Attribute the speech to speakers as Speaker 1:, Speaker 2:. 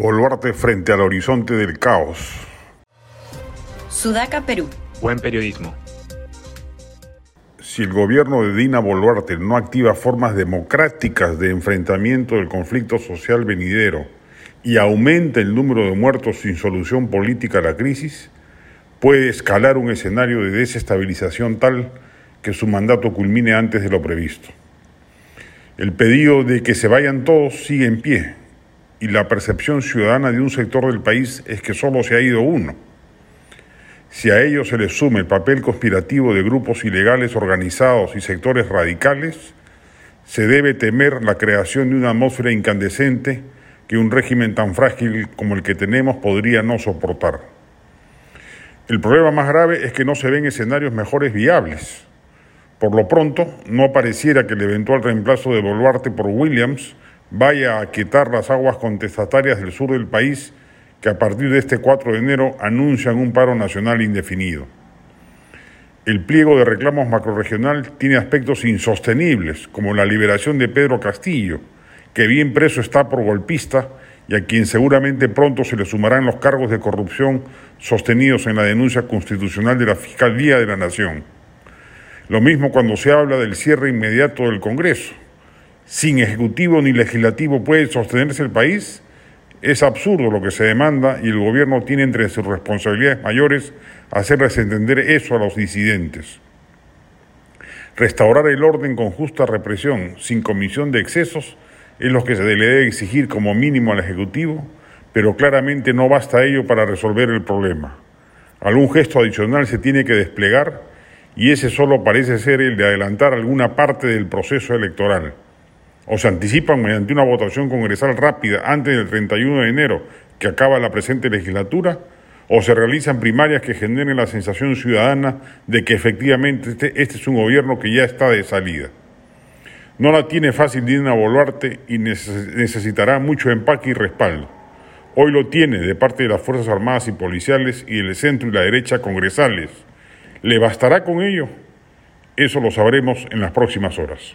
Speaker 1: Boluarte frente al horizonte del caos.
Speaker 2: Sudaca, Perú.
Speaker 3: Buen periodismo.
Speaker 1: Si el gobierno de Dina Boluarte no activa formas democráticas de enfrentamiento del conflicto social venidero y aumenta el número de muertos sin solución política a la crisis, puede escalar un escenario de desestabilización tal que su mandato culmine antes de lo previsto. El pedido de que se vayan todos sigue en pie y la percepción ciudadana de un sector del país es que solo se ha ido uno. Si a ello se le suma el papel conspirativo de grupos ilegales organizados y sectores radicales, se debe temer la creación de una atmósfera incandescente que un régimen tan frágil como el que tenemos podría no soportar. El problema más grave es que no se ven escenarios mejores viables. Por lo pronto, no pareciera que el eventual reemplazo de Boluarte por Williams vaya a quitar las aguas contestatarias del sur del país que a partir de este 4 de enero anuncian un paro nacional indefinido. El pliego de reclamos macroregional tiene aspectos insostenibles, como la liberación de Pedro Castillo, que bien preso está por golpista y a quien seguramente pronto se le sumarán los cargos de corrupción sostenidos en la denuncia constitucional de la Fiscalía de la Nación. Lo mismo cuando se habla del cierre inmediato del Congreso sin ejecutivo ni legislativo puede sostenerse el país, es absurdo lo que se demanda y el gobierno tiene entre sus responsabilidades mayores hacerles entender eso a los disidentes. Restaurar el orden con justa represión, sin comisión de excesos, es lo que se le debe exigir como mínimo al Ejecutivo, pero claramente no basta ello para resolver el problema. Algún gesto adicional se tiene que desplegar y ese solo parece ser el de adelantar alguna parte del proceso electoral o se anticipan mediante una votación congresal rápida antes del 31 de enero que acaba la presente legislatura, o se realizan primarias que generen la sensación ciudadana de que efectivamente este, este, es un gobierno que ya está de salida. No la tiene fácil Dina Boluarte y necesitará mucho empaque y respaldo. Hoy lo tiene de parte de las Fuerzas Armadas y Policiales y del centro y la derecha congresales. ¿Le bastará con ello? Eso lo sabremos en las próximas horas.